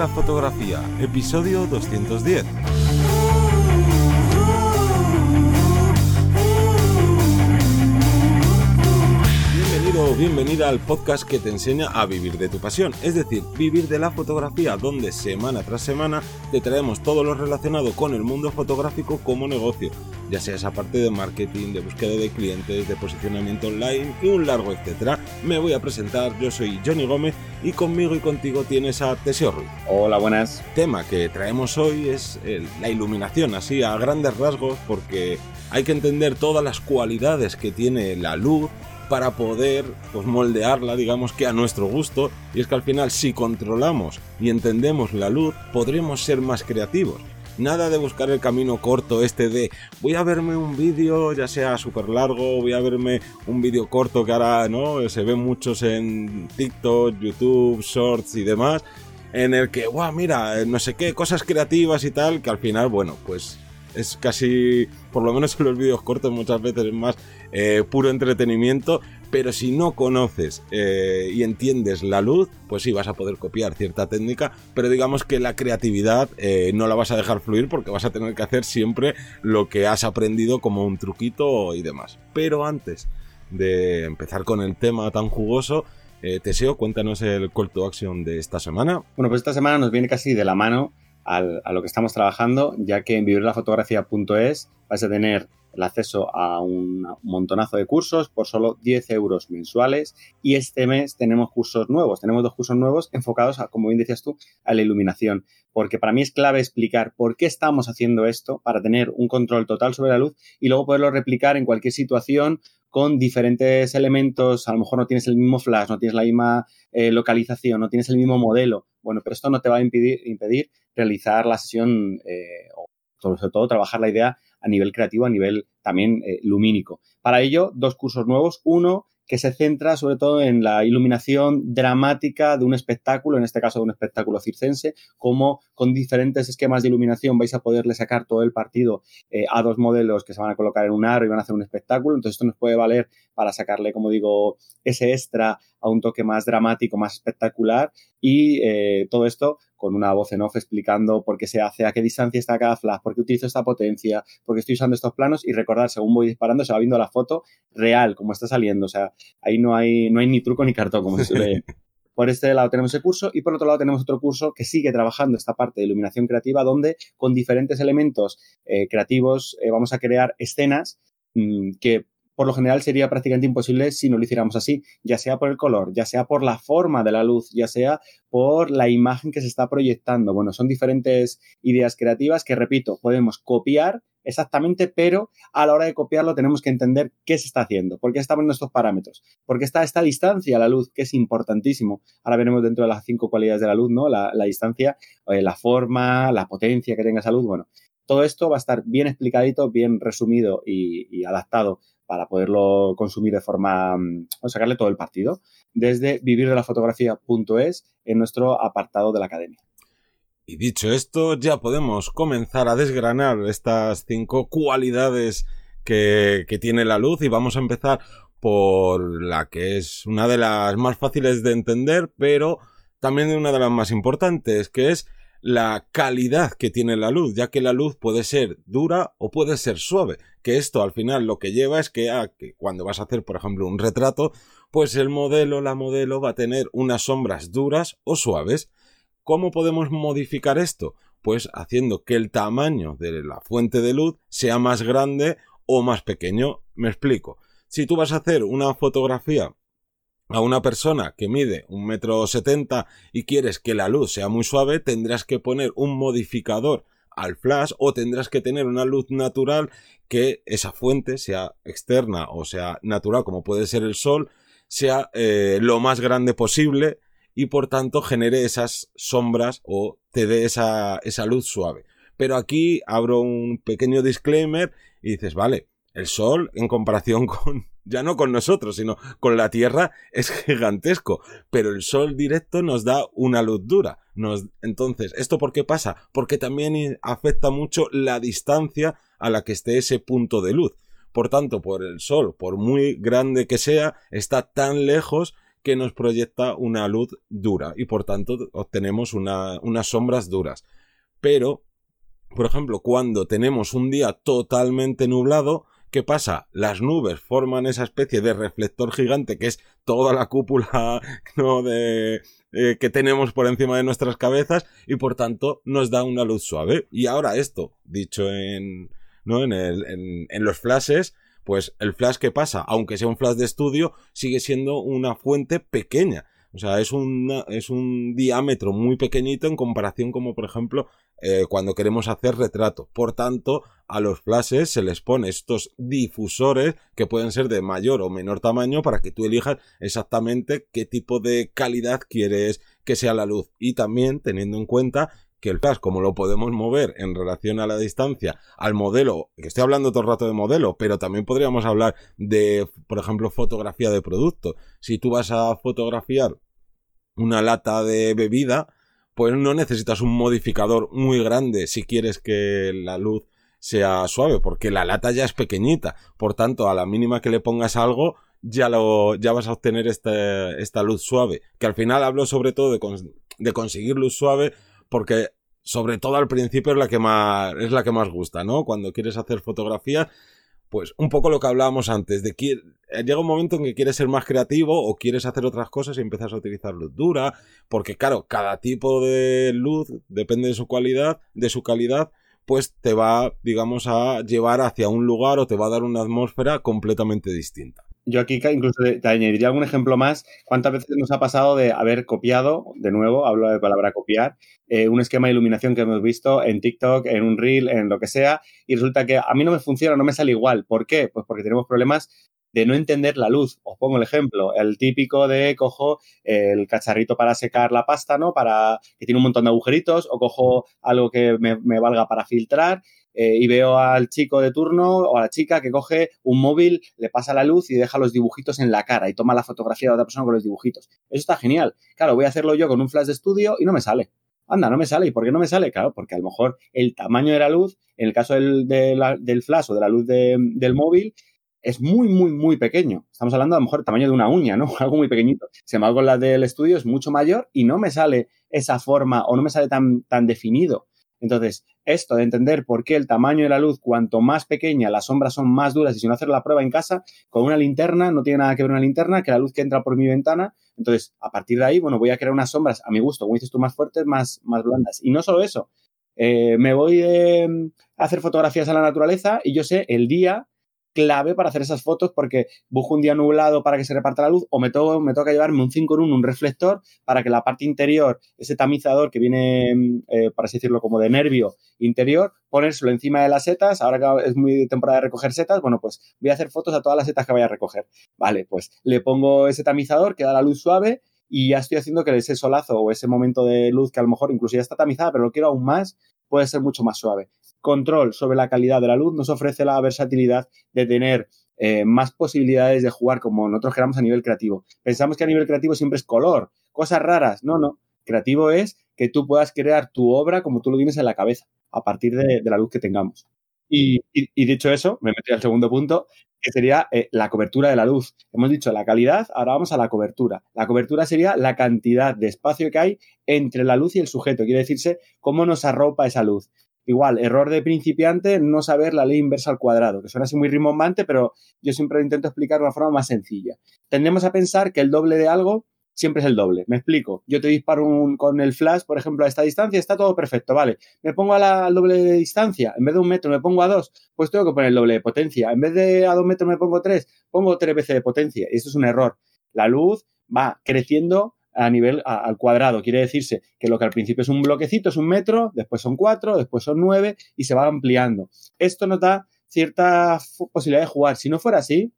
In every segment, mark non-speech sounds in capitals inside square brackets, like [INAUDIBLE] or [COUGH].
la fotografía, episodio 210. O bienvenida al podcast que te enseña a vivir de tu pasión, es decir, vivir de la fotografía, donde semana tras semana te traemos todo lo relacionado con el mundo fotográfico como negocio, ya sea esa parte de marketing, de búsqueda de clientes, de posicionamiento online y un largo etcétera. Me voy a presentar, yo soy Johnny Gómez y conmigo y contigo tienes a Teseo Ruiz. Hola, buenas. tema que traemos hoy es el- la iluminación, así a grandes rasgos, porque hay que entender todas las cualidades que tiene la luz para poder pues, moldearla, digamos que a nuestro gusto. Y es que al final, si controlamos y entendemos la luz, podremos ser más creativos. Nada de buscar el camino corto este de voy a verme un vídeo, ya sea súper largo, voy a verme un vídeo corto que ahora no se ven muchos en TikTok, YouTube, Shorts y demás en el que, guau, mira, no sé qué, cosas creativas y tal, que al final, bueno, pues es casi, por lo menos en los vídeos cortos muchas veces es más eh, puro entretenimiento, pero si no conoces eh, y entiendes la luz, pues sí vas a poder copiar cierta técnica, pero digamos que la creatividad eh, no la vas a dejar fluir porque vas a tener que hacer siempre lo que has aprendido como un truquito y demás. Pero antes de empezar con el tema tan jugoso, eh, Teseo, cuéntanos el call to action de esta semana. Bueno, pues esta semana nos viene casi de la mano a lo que estamos trabajando, ya que en vivirlafotografía.es vais a tener el acceso a un montonazo de cursos por solo 10 euros mensuales. Y este mes tenemos cursos nuevos, tenemos dos cursos nuevos enfocados, a, como bien decías tú, a la iluminación, porque para mí es clave explicar por qué estamos haciendo esto para tener un control total sobre la luz y luego poderlo replicar en cualquier situación con diferentes elementos, a lo mejor no tienes el mismo flash, no tienes la misma eh, localización, no tienes el mismo modelo. Bueno, pero esto no te va a impedir, impedir realizar la sesión eh, o sobre todo trabajar la idea a nivel creativo, a nivel también eh, lumínico. Para ello, dos cursos nuevos. Uno que se centra sobre todo en la iluminación dramática de un espectáculo, en este caso de un espectáculo circense, como con diferentes esquemas de iluminación vais a poderle sacar todo el partido eh, a dos modelos que se van a colocar en un aro y van a hacer un espectáculo. Entonces esto nos puede valer para sacarle, como digo, ese extra a un toque más dramático, más espectacular y eh, todo esto con una voz en off explicando por qué se hace, a qué distancia está cada flash, por qué utilizo esta potencia, por qué estoy usando estos planos y recordar, según voy disparando, se va viendo la foto real, como está saliendo. O sea, ahí no hay, no hay ni truco ni cartón, como se suele [LAUGHS] por este lado tenemos el curso y por otro lado tenemos otro curso que sigue trabajando esta parte de iluminación creativa donde con diferentes elementos eh, creativos eh, vamos a crear escenas mmm, que por lo general sería prácticamente imposible si no lo hiciéramos así, ya sea por el color, ya sea por la forma de la luz, ya sea por la imagen que se está proyectando. Bueno, son diferentes ideas creativas que, repito, podemos copiar exactamente, pero a la hora de copiarlo tenemos que entender qué se está haciendo, por qué está poniendo estos parámetros, por qué está esta distancia a la luz, que es importantísimo. Ahora veremos dentro de las cinco cualidades de la luz, ¿no? La, distancia, eh, la forma, la potencia que tenga esa luz. Bueno, todo esto va a estar bien explicadito, bien resumido y adaptado para poderlo consumir de forma, o sacarle todo el partido, desde vivirdelafotografía.es en nuestro apartado de la academia. Y dicho esto, ya podemos comenzar a desgranar estas cinco cualidades que, que, tiene la luz y vamos a empezar por la que es una de las más fáciles de entender, pero también una de las más importantes, que es la calidad que tiene la luz, ya que la luz puede ser dura o puede ser suave, que esto al final lo que lleva es que, a, que cuando vas a hacer, por ejemplo, un retrato, pues el modelo, la modelo va a tener unas sombras duras o suaves. ¿Cómo podemos modificar esto? Pues haciendo que el tamaño de la fuente de luz sea más grande o más pequeño. Me explico. Si tú vas a hacer una fotografía a una persona que mide un metro setenta y quieres que la luz sea muy suave, tendrás que poner un modificador al flash o tendrás que tener una luz natural que esa fuente sea externa o sea natural como puede ser el sol sea eh, lo más grande posible y por tanto genere esas sombras o te dé esa, esa luz suave. Pero aquí abro un pequeño disclaimer y dices, vale, el sol en comparación [LAUGHS] con, ya no con nosotros, sino con la Tierra es gigantesco, pero el sol directo nos da una luz dura. Nos, entonces, ¿esto por qué pasa? Porque también afecta mucho la distancia a la que esté ese punto de luz. Por tanto, por el sol, por muy grande que sea, está tan lejos que nos proyecta una luz dura y por tanto obtenemos unas sombras duras. Pero, por ejemplo, cuando tenemos un día totalmente nublado, ¿Qué pasa? Las nubes forman esa especie de reflector gigante que es toda la cúpula [LAUGHS] ¿no? de, eh, que tenemos por encima de nuestras cabezas y por tanto nos da una luz suave. Y ahora esto, dicho en, ¿no? en, el, en, en los flashes, pues el flash que pasa, aunque sea un flash de estudio, sigue siendo una fuente pequeña. O sea, es, es un diámetro muy pequeñito en comparación como, por ejemplo, eh, cuando queremos hacer retrato. Por tanto, a los flashes se les pone estos difusores que pueden ser de mayor o menor tamaño para que tú elijas exactamente qué tipo de calidad quieres que sea la luz. Y también teniendo en cuenta que el flash, como lo podemos mover en relación a la distancia al modelo, que estoy hablando todo el rato de modelo, pero también podríamos hablar de, por ejemplo, fotografía de producto. Si tú vas a fotografiar una lata de bebida, pues no necesitas un modificador muy grande si quieres que la luz sea suave, porque la lata ya es pequeñita. Por tanto, a la mínima que le pongas algo, ya lo, ya vas a obtener este, esta luz suave. Que al final hablo sobre todo de, de conseguir luz suave porque sobre todo al principio es la que más es la que más gusta, ¿no? Cuando quieres hacer fotografías, pues un poco lo que hablábamos antes, de que eh, llega un momento en que quieres ser más creativo o quieres hacer otras cosas y empiezas a utilizar luz dura, porque claro, cada tipo de luz depende de su cualidad, de su calidad, pues te va, digamos, a llevar hacia un lugar o te va a dar una atmósfera completamente distinta. Yo aquí incluso te añadiría algún ejemplo más. ¿Cuántas veces nos ha pasado de haber copiado, de nuevo, hablo de palabra copiar, eh, un esquema de iluminación que hemos visto en TikTok, en un reel, en lo que sea, y resulta que a mí no me funciona, no me sale igual. ¿Por qué? Pues porque tenemos problemas de no entender la luz. Os pongo el ejemplo, el típico de cojo el cacharrito para secar la pasta, ¿no? Para que tiene un montón de agujeritos, o cojo algo que me valga para filtrar eh, y veo al chico de turno o a la chica que coge un móvil, le pasa la luz y deja los dibujitos en la cara y toma la fotografía de otra persona con los dibujitos. Eso está genial. Claro, voy a hacerlo yo con un flash de estudio y no me sale. Anda, no me sale. ¿Y por qué no me sale? Claro, porque a lo mejor el tamaño de la luz, en el caso del, del flash o de la luz del móvil, es muy, muy, muy pequeño. Estamos hablando a lo mejor del tamaño de una uña, ¿no? [LAUGHS] Algo muy pequeñito. Sin embargo, la del estudio es mucho mayor y no me sale esa forma o no me sale tan, tan definido. Entonces, esto de entender por qué el tamaño de la luz, cuanto más pequeña, las sombras son más duras y si no hacer la prueba en casa, con una linterna, no tiene nada que ver una linterna que la luz que entra por mi ventana. Entonces, a partir de ahí, bueno, voy a crear unas sombras a mi gusto, como dices tú, más fuertes, más, más blandas. Y no solo eso, eh, me voy a hacer fotografías a la naturaleza y yo sé el día clave para hacer esas fotos porque busco un día nublado para que se reparta la luz o me, toca llevarme un 5 en 1, un reflector, para que la parte interior, ese tamizador que viene, mm, eh, para así decirlo, como de nervio interior, ponérselo encima de las setas. Ahora que es muy temporada de recoger setas, bueno, pues voy a hacer fotos a todas las setas que vaya a recoger. Vale, pues le pongo ese tamizador que da la luz suave y ya estoy haciendo que ese solazo o ese momento de luz que a lo mejor incluso ya está tamizada, pero lo quiero aún más, puede ser mucho más suave control sobre la calidad de la luz nos ofrece la versatilidad de tener eh, más posibilidades de jugar como nosotros queramos a nivel creativo. Pensamos que a nivel creativo siempre es color, cosas raras. No, no. Creativo es que tú puedas crear tu obra como tú lo tienes en la cabeza, a partir de, la luz que tengamos. Y, dicho eso, me metí al segundo punto, que sería eh, la cobertura de la luz. Hemos dicho la calidad, ahora vamos a la cobertura. La cobertura sería la cantidad de espacio que hay entre la luz y el sujeto. Quiere decirse cómo nos arropa esa luz. Igual, error de principiante, no saber la ley inversa al cuadrado, que suena así muy rimbombante, pero yo siempre lo intento explicar de una forma más sencilla. Tendemos a pensar que el doble de algo siempre es el doble. Me explico. Yo te disparo con el flash, por ejemplo, a esta distancia, está todo perfecto, ¿vale? Me pongo al doble de distancia, en vez de un metro me pongo a dos, pues tengo que poner el doble de potencia. En vez de a dos metros me pongo tres, pongo tres veces de potencia. Y eso es un error. La luz va creciendo a nivel al cuadrado. Quiere decirse que lo que al principio es un bloquecito es un metro, después son cuatro, después son nueve y se va ampliando. Esto nos da cierta posibilidad de jugar. Si no fuera así,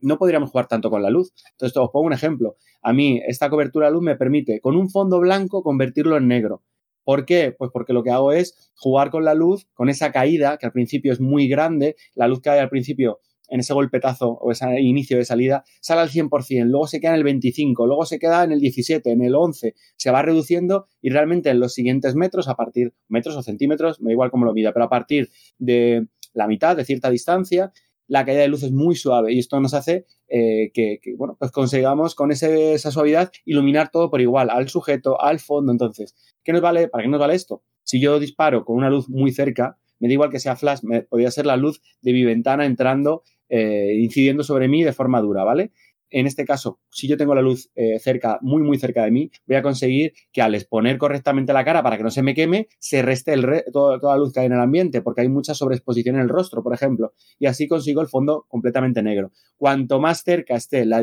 no podríamos jugar tanto con la luz. Entonces, os pongo un ejemplo. A mí, esta cobertura de luz me permite, con un fondo blanco, convertirlo en negro. ¿Por qué? Pues porque lo que hago es jugar con la luz, con esa caída, que al principio es muy grande. La luz hay al principio en ese golpetazo o ese inicio de salida, sale al 100%, luego se queda en el 25, luego se queda en el 17, en el 11, se va reduciendo y realmente en los siguientes metros, a partir, metros o centímetros, me da igual cómo lo mida, pero a partir de la mitad, de cierta distancia, la caída de luz es muy suave y esto nos hace eh, que, bueno, pues consigamos con esa suavidad iluminar todo por igual, al sujeto, al fondo. Entonces, ¿qué nos vale, ¿para qué nos vale esto? Si yo disparo con una luz muy cerca, me da igual que sea flash, me, podría ser la luz de mi ventana entrando, eh, incidiendo sobre mí de forma dura, ¿vale? en este caso, si yo tengo la luz eh, cerca, muy, muy cerca de mí, voy a conseguir que al exponer correctamente la cara para que no se me queme, se reste toda la luz que hay en el ambiente, porque hay mucha sobreexposición en el rostro, por ejemplo, y así consigo el fondo completamente negro. Cuanto más cerca esté la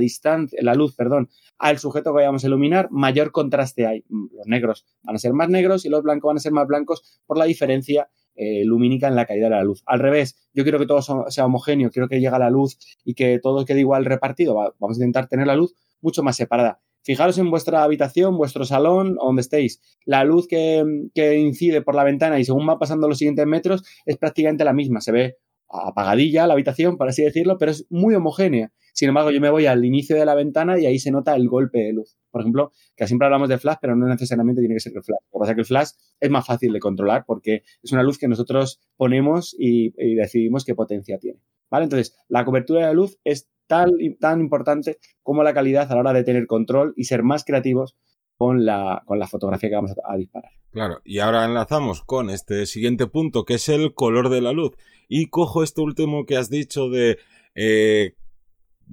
la luz, perdón, al sujeto que vayamos a iluminar, mayor contraste hay. Los negros van a ser más negros y los blancos van a ser más blancos por la diferencia eh, lumínica en la caída de la luz. Al revés, yo quiero que todo sea homogéneo, quiero que llegue la luz y que todo quede igual repartido. vamos a intentar tener la luz mucho más separada. Fijaros en vuestra habitación, vuestro salón, donde estéis. La luz que, que incide por la ventana y según va pasando los siguientes metros es prácticamente la misma. Se ve apagadilla la habitación, por así decirlo, pero es muy homogénea. Sin embargo, yo me voy al inicio de la ventana y ahí se nota el golpe de luz. Por ejemplo, que siempre hablamos de flash, pero no necesariamente tiene que ser el flash. Lo que pasa es que el flash es más fácil de controlar porque es una luz que nosotros ponemos y, decidimos qué potencia tiene. ¿Vale? Entonces, la cobertura de la luz es tan, tan importante como la calidad a la hora de tener control y ser más creativos con la, con la fotografía que vamos a, disparar. Claro, y ahora enlazamos con este siguiente punto, que es el color de la luz. Y cojo este último que has dicho de eh,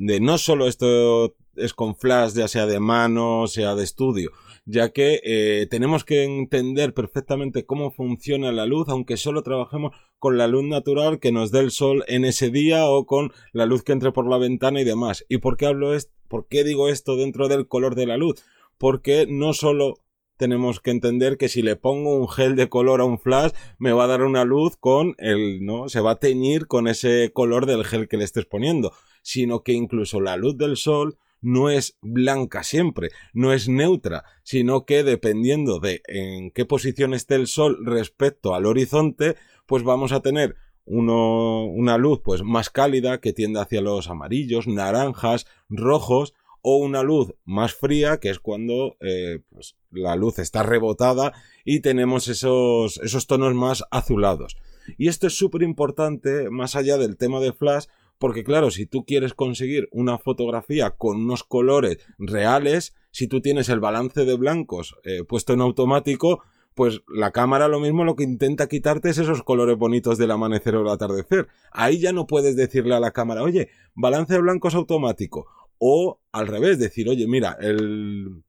de no solo esto es con flash, ya sea de mano, sea de estudio, ya que eh, tenemos que entender perfectamente cómo funciona la luz, aunque solo trabajemos con la luz natural que nos dé el sol en ese día o con la luz que entre por la ventana y demás. ¿Y por qué hablo esto? ¿Por qué digo esto dentro del color de la luz? Porque no solo tenemos que entender que si le pongo un gel de color a un flash, me va a dar una luz con el, ¿no? Se va a teñir con ese color del gel que le estés poniendo, sino que incluso la luz del sol no es blanca siempre, no es neutra, sino que dependiendo de en qué posición esté el sol respecto al horizonte, pues vamos a tener una luz pues más cálida que tiende hacia los amarillos, naranjas, rojos, o una luz más fría, que es cuando eh, pues, la luz está rebotada y tenemos esos, esos tonos más azulados. Y esto es súper importante, más allá del tema de flash, porque claro, si tú quieres conseguir una fotografía con unos colores reales, si tú tienes el balance de blancos eh, puesto en automático, pues la cámara lo mismo lo que intenta quitarte es esos colores bonitos del amanecer o el atardecer. Ahí ya no puedes decirle a la cámara, oye, balance de blancos automático o al revés, decir, oye, mira, el,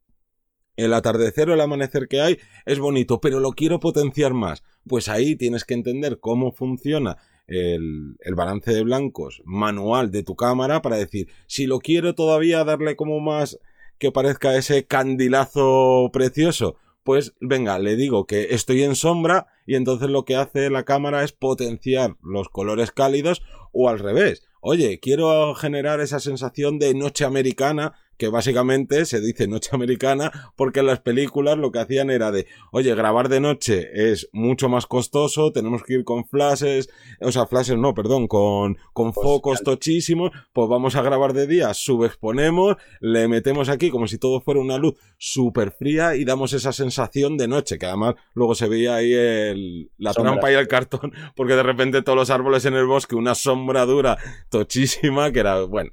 el atardecer o el amanecer que hay es bonito, pero lo quiero potenciar más. Pues ahí tienes que entender cómo funciona el, balance de blancos manual de tu cámara para decir, si lo quiero todavía darle como más que parezca ese candilazo precioso, pues venga, le digo que estoy en sombra y entonces lo que hace la cámara es potenciar los colores cálidos o al revés. Oye, quiero generar esa sensación de noche americana que básicamente se dice noche americana porque en las películas lo que hacían era de, oye, grabar de noche es mucho más costoso, tenemos que ir con flashes, o sea, flashes no, perdón, con, con pues focos tochísimos, pues vamos a grabar de día, subexponemos, le metemos aquí como si todo fuera una luz súper fría y damos esa sensación de noche, que además luego se veía ahí el, la trampa y el cartón, [LAUGHS] porque de repente todos los árboles en el bosque, una sombra dura tochísima, que era, bueno,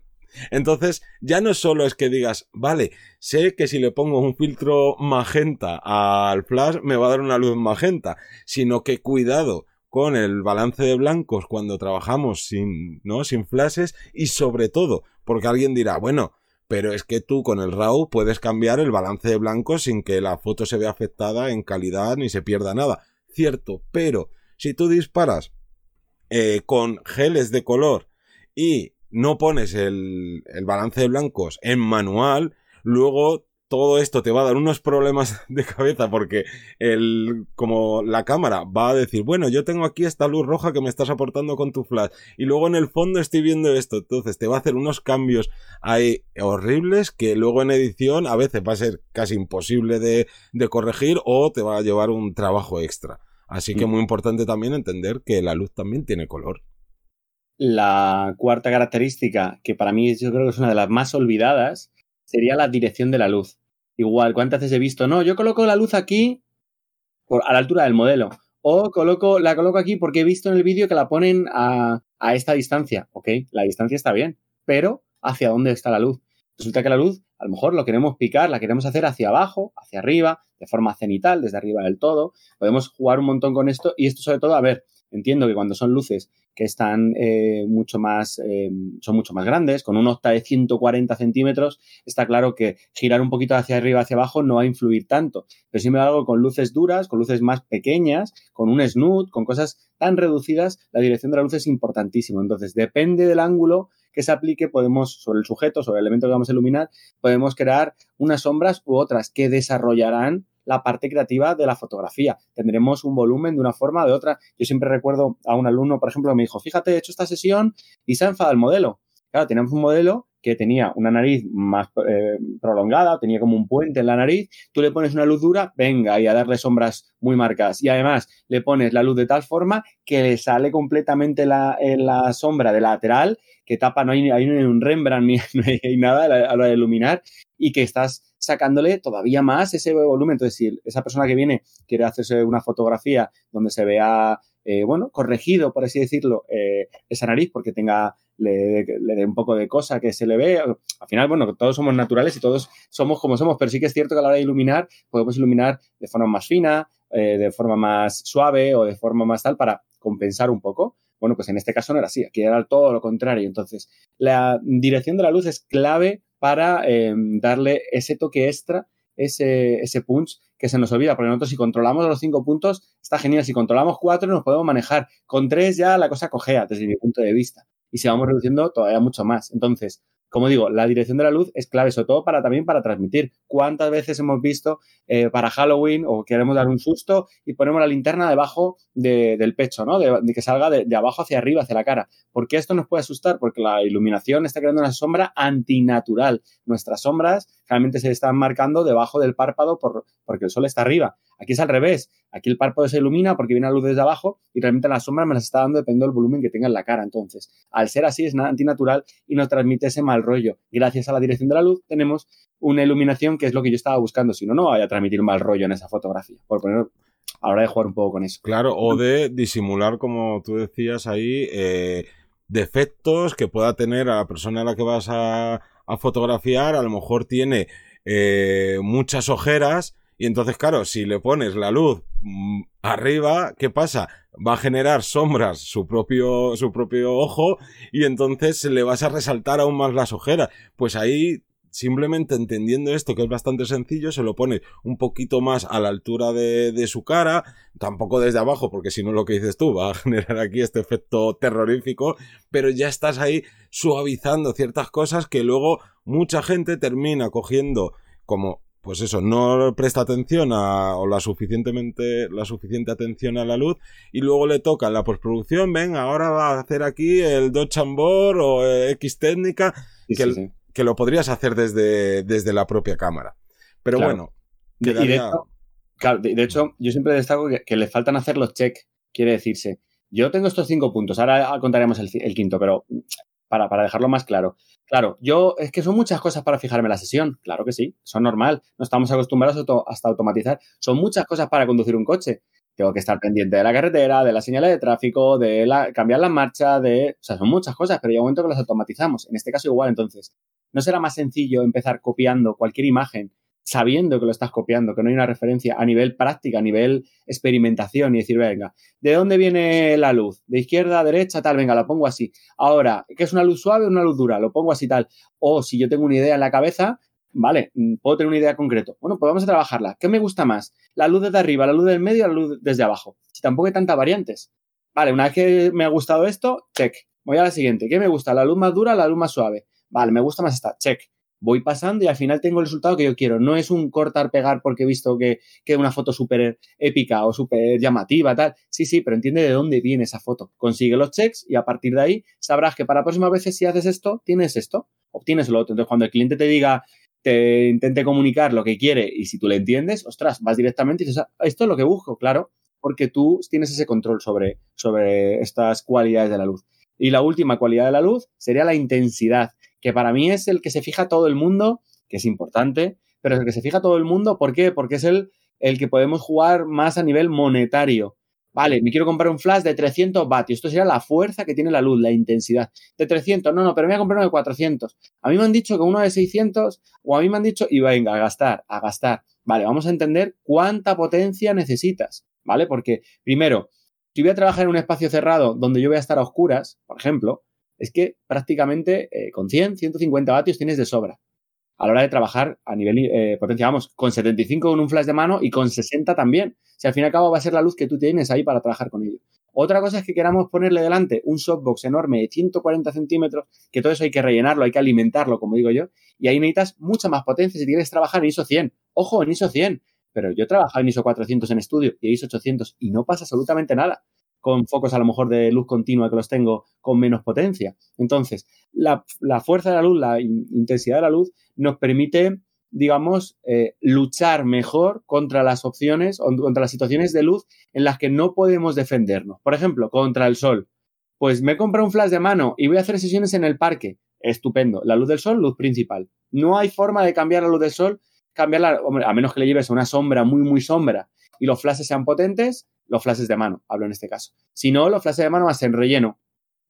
entonces, ya no solo es que digas, vale, sé que si le pongo un filtro magenta al flash me va a dar una luz magenta, sino que cuidado con el balance de blancos cuando trabajamos sin, ¿no? Sin flashes y sobre todo, porque alguien dirá, bueno, pero es que tú con el RAW puedes cambiar el balance de blancos sin que la foto se vea afectada en calidad ni se pierda nada. Cierto, pero si tú disparas eh, con geles de color y no pones el, el balance de blancos en manual, luego todo esto te va a dar unos problemas [LAUGHS] de cabeza porque el, como la cámara va a decir, bueno, yo tengo aquí esta luz roja que me estás aportando con tu flash y luego en el fondo estoy viendo esto, entonces te va a hacer unos cambios ahí horribles que luego en edición a veces va a ser casi imposible de, de corregir o te va a llevar un trabajo extra. Así que mm. muy importante también entender que la luz también tiene color. La cuarta característica, que para mí yo creo que es una de las más olvidadas, sería la dirección de la luz. Igual, ¿cuántas veces he visto? No, yo coloco la luz aquí a la altura del modelo. O coloco, la coloco aquí porque he visto en el vídeo que la ponen a, a esta distancia. Ok, la distancia está bien, pero ¿hacia dónde está la luz? Resulta que la luz, a lo mejor lo queremos picar, la queremos hacer hacia abajo, hacia arriba, de forma cenital, desde arriba del todo. Podemos jugar un montón con esto y esto sobre todo, a ver, entiendo que cuando son luces que están eh, mucho más, eh, son mucho más grandes, con un octa de 140 centímetros, está claro que girar un poquito hacia arriba, hacia abajo no va a influir tanto. Pero si me hago con luces duras, con luces más pequeñas, con un snoot, con cosas tan reducidas, la dirección de la luz es importantísimo. Entonces, depende del ángulo que se aplique, podemos, sobre el sujeto, sobre el elemento que vamos a iluminar, podemos crear unas sombras u otras que desarrollarán la parte creativa de la fotografía. Tendremos un volumen de una forma o de otra. Yo siempre recuerdo a un alumno, por ejemplo, que me dijo, fíjate, he hecho esta sesión y se ha enfadado el modelo. Claro, teníamos un modelo que tenía una nariz más eh, prolongada, tenía como un puente en la nariz, tú le pones una luz dura, venga, y a darle sombras muy marcadas. Y además le pones la luz de tal forma que le sale completamente la, la sombra de lateral, que tapa, no hay, hay un Rembrandt ni [LAUGHS] hay nada a la de iluminar, y que estás sacándole todavía más ese volumen. Entonces, si esa persona que viene quiere hacerse una fotografía donde se vea, eh, bueno, corregido, por así decirlo, eh, esa nariz porque tenga, le, dé un poco de cosa que se le ve. Al final, bueno, todos somos naturales y todos somos como somos, pero sí que es cierto que a la hora de iluminar, podemos iluminar de forma más fina, eh, de forma más suave o de forma más tal para compensar un poco. Bueno, pues en este caso no era así, aquí era todo lo contrario. Entonces, la dirección de la luz es clave para em, darle ese toque extra, ese, ese punch que se nos olvida, porque nosotros si controlamos los cinco puntos, está genial. Si controlamos cuatro, nos podemos manejar. Con tres ya la cosa cojea, desde mi punto de vista. Y si vamos reduciendo todavía mucho más. Entonces, como digo, la dirección de la luz es clave, sobre todo para también para transmitir. ¿Cuántas veces hemos visto eh, para Halloween o queremos dar un susto y ponemos la linterna debajo del pecho, ¿no? De, que salga de, abajo hacia arriba, hacia la cara. ¿Por qué esto nos puede asustar? Porque la iluminación está creando una sombra antinatural. Nuestras sombras realmente se están marcando debajo del párpado por, porque el sol está arriba. Aquí es al revés. Aquí el párpado se ilumina porque viene la luz desde abajo y realmente la sombra me las está dando dependiendo del volumen que tenga en la cara. Entonces, al ser así, es antinatural y nos transmite ese mal rollo. Gracias a la dirección de la luz tenemos una iluminación que es lo que yo estaba buscando. Si no, no vaya a transmitir mal rollo en esa fotografía. Por poner a de jugar un poco con eso. Claro, o de disimular, como tú decías ahí, eh, defectos que pueda tener a la persona a la que vas a, fotografiar. A lo mejor tiene eh, muchas ojeras y entonces, claro, si le pones la luz mm, arriba, ¿qué pasa? Va a generar sombras su propio, su propio ojo y entonces le vas a resaltar aún más las ojeras. Pues ahí simplemente entendiendo esto, que es bastante sencillo, se lo pone un poquito más a la altura de, de, su cara, tampoco desde abajo, porque si no lo que dices tú va a [LAUGHS] generar aquí este efecto terrorífico, pero ya estás ahí suavizando ciertas cosas que luego mucha gente termina cogiendo como pues eso, no presta atención a, o la suficientemente, la suficiente atención a la luz y luego le toca en la postproducción, ven, ahora va a hacer aquí el Dodge Chambord o X técnica, que, que, lo podrías hacer desde, desde la propia cámara. Pero bueno, de, hecho, yo siempre destaco que, le faltan hacer los check, quiere decirse. Yo tengo estos cinco puntos, ahora contaremos el, el quinto, pero para, para, dejarlo más claro. Claro, yo es que son muchas cosas para fijarme la sesión. Claro que sí, son normal. No estamos acostumbrados hasta automatizar. Son muchas cosas para conducir un coche. Tengo que estar pendiente de la carretera, de las señales de tráfico, de la, cambiar la marcha, de... O sea, son muchas cosas, pero hay un momento que las automatizamos. En este caso igual, entonces, ¿no será más sencillo empezar copiando cualquier imagen sabiendo que lo estás copiando, que no hay una referencia a nivel práctica, a nivel experimentación y decir, venga, ¿de dónde viene la luz? ¿De izquierda derecha? Tal, venga, lo pongo así. Ahora, ¿qué es una luz suave o una luz dura? Lo pongo así tal. O si yo tengo una idea en la cabeza, vale, mm, puedo tener una idea concreta. Bueno, pues vamos a trabajarla. ¿Qué me gusta más? ¿La luz desde arriba, la luz del medio o la luz desde abajo? Si tampoco hay tantas variantes. Vale, una vez que me ha gustado esto, check. Voy a la siguiente. ¿Qué me gusta? ¿La luz más dura o la luz más suave? Vale, me gusta más esta, check voy pasando y al final tengo el resultado que yo quiero. No es un cortar, pegar porque he visto que, que una foto súper épica o súper llamativa, tal. Sí, sí, pero entiende de dónde viene esa foto. Consigue los checks y a partir de ahí sabrás que para próximas veces si haces esto, tienes esto, obtienes lo otro. Entonces, cuando el cliente te diga, te intente comunicar lo que quiere y si tú le entiendes, ostras, vas directamente y dices, ah, esto es lo que busco, claro, porque tú tienes ese control sobre, sobre estas cualidades de la luz. Y la última cualidad de la luz sería la intensidad que para mí es el que se fija todo el mundo, que es importante, pero es el que se fija todo el mundo, ¿por qué? Porque es el, el que podemos jugar más a nivel monetario. Vale, me quiero comprar un flash de 300 vatios. Esto sería la fuerza que tiene la luz, la intensidad. De 300, no, no, pero me voy a comprar uno de 400. A mí me han dicho que uno de 600, o a mí me han dicho, y venga, a gastar, a gastar. Vale, vamos a entender cuánta potencia necesitas, ¿vale? Porque, primero, si voy a trabajar en un espacio cerrado donde yo voy a estar a oscuras, por ejemplo, es que prácticamente eh, con 100, 150 vatios tienes de sobra a la hora de trabajar a nivel eh, potencia, vamos, con 75 con un flash de mano y con 60 también. Si al fin y al cabo va a ser la luz que tú tienes ahí para trabajar con ello. Otra cosa es que queramos ponerle delante un softbox enorme de 140 centímetros, que todo eso hay que rellenarlo, hay que alimentarlo, como digo yo, y ahí necesitas mucha más potencia si quieres trabajar en ISO 100. Ojo, en ISO 100. Pero yo he trabajado en ISO 400 en estudio y en ISO 800 y no pasa absolutamente nada con focos a lo mejor de luz continua que los tengo con menos potencia. Entonces, la, fuerza de la luz, la intensidad de la luz nos permite, digamos, eh, luchar mejor contra las opciones contra las situaciones de luz en las que no podemos defendernos. Por ejemplo, contra el sol. Pues me compro un flash de mano y voy a hacer sesiones en el parque. Estupendo. La luz del sol, luz principal. No hay forma de cambiar la luz del sol, cambiarla, a menos que le lleves una sombra muy, muy sombra y los flashes sean potentes, los flashes de mano, hablo en este caso. Si no, los flashes de mano van a ser relleno,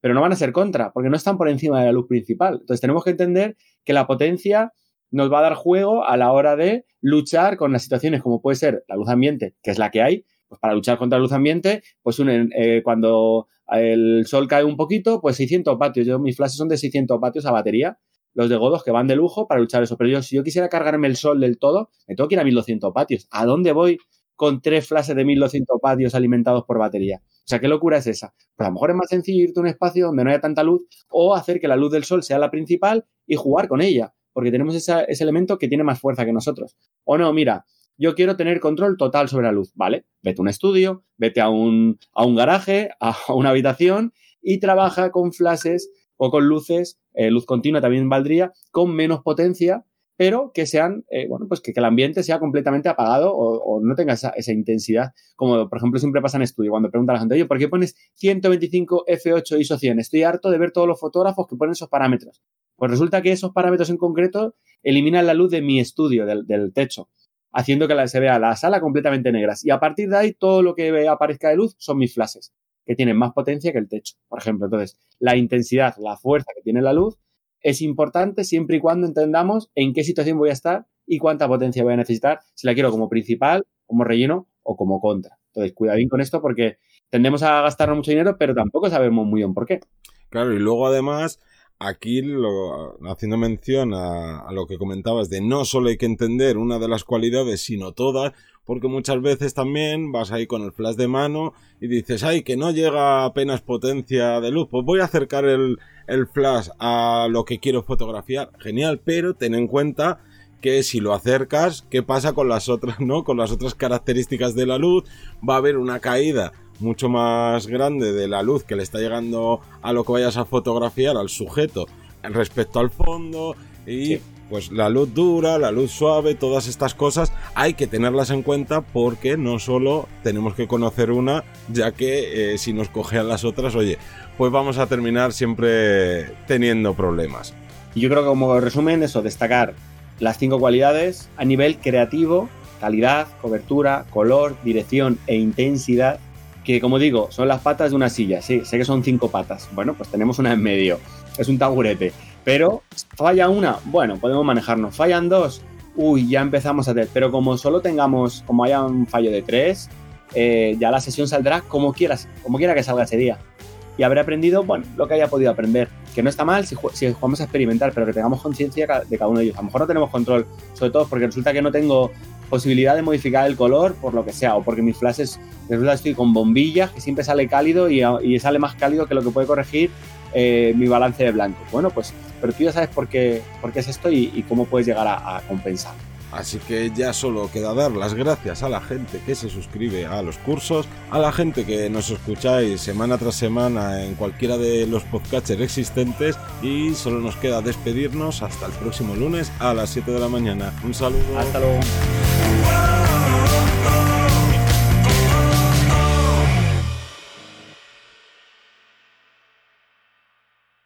pero no van a ser contra, porque no están por encima de la luz principal. Entonces tenemos que entender que la potencia nos va a dar juego a la hora de luchar con las situaciones como puede ser la luz ambiente, que es la que hay, pues para luchar contra la luz ambiente, pues eh, cuando el sol cae un poquito, pues 600 vatios. Yo, mis flashes son de 600 vatios a batería, los de Godos que van de lujo para luchar eso. Pero yo, si yo quisiera cargarme el sol del todo, me tengo que ir a 1200 vatios. ¿A dónde voy con tres flashes de 1200 vatios alimentados por batería. O sea, ¿qué locura es esa? Pues a lo mejor es más sencillo irte a un espacio donde no haya tanta luz o hacer que la luz del sol sea la principal y jugar con ella, porque tenemos ese elemento que tiene más fuerza que nosotros. O no, mira, yo quiero tener control total sobre la luz, ¿vale? Vete a un estudio, vete a un, garaje, a una habitación y trabaja con flashes o con luces, eh, luz continua también valdría, con menos potencia pero que sean, eh, bueno, pues que, el ambiente sea completamente apagado o, no tenga esa, intensidad, como por ejemplo siempre pasa en estudio, cuando pregunta a la gente, oye, ¿por qué pones 125 F8 ISO 100? Estoy harto de ver todos los fotógrafos que ponen esos parámetros. Pues resulta que esos parámetros en concreto eliminan la luz de mi estudio, del, techo, haciendo que se vea la sala completamente negra. Y a partir de ahí, todo lo que aparezca de luz son mis flashes, que tienen más potencia que el techo, por ejemplo. Entonces, la intensidad, la fuerza que tiene la luz es importante siempre y cuando entendamos en qué situación voy a estar y cuánta potencia voy a necesitar, si la quiero como principal, como relleno o como contra. Entonces, cuidadín con esto porque tendemos a gastarnos mucho dinero, pero tampoco sabemos muy bien por qué. Claro, y luego además, aquí lo, haciendo mención a, a, lo que comentabas de no solo hay que entender una de las cualidades, sino todas, porque muchas veces también vas ahí con el flash de mano y dices, ay, que no llega apenas potencia de luz, pues voy a acercar el, el flash a lo que quiero fotografiar, genial, pero ten en cuenta que si lo acercas, ¿qué pasa con las otras, [LAUGHS] no? Con las otras características de la luz, va a haber una caída mucho más grande de la luz que le está llegando a lo que vayas a fotografiar al sujeto respecto al fondo y pues la luz dura, la luz suave, todas estas cosas hay que tenerlas en cuenta porque no solo tenemos que conocer una, ya que eh, si nos cogean las otras, oye, pues vamos a terminar siempre teniendo problemas. Yo creo que como resumen eso, destacar las cinco cualidades a nivel creativo, calidad, cobertura, color, dirección e intensidad, que como digo, son las patas de una silla, sí, sé que son cinco patas, bueno, pues tenemos una en medio, es un taburete pero falla una, bueno, podemos manejarnos. Fallan dos, uy, ya empezamos a tener. Pero como solo tengamos, como haya un fallo de tres, eh, ya la sesión saldrá como quieras, como quiera que salga ese día. Y habré aprendido, bueno, lo que haya podido aprender. Que no está mal si, si jugamos a experimentar, pero que tengamos conciencia de cada uno de ellos. A lo mejor no tenemos control, sobre todo porque resulta que no tengo posibilidad de modificar el color por lo que sea, o porque mis flashes, resulta que estoy con bombillas que siempre sale cálido y, y sale más cálido que lo que puede corregir eh, mi balance de blanco. Bueno, pues, pero tú ya sabes por qué, por qué es esto y, cómo puedes llegar a, compensar. Así que ya solo queda dar las gracias a la gente que se suscribe a los cursos, a la gente que nos escucháis semana tras semana en cualquiera de los podcasters existentes y solo nos queda despedirnos hasta el próximo lunes a las 7 de la mañana. Un saludo. Hasta luego.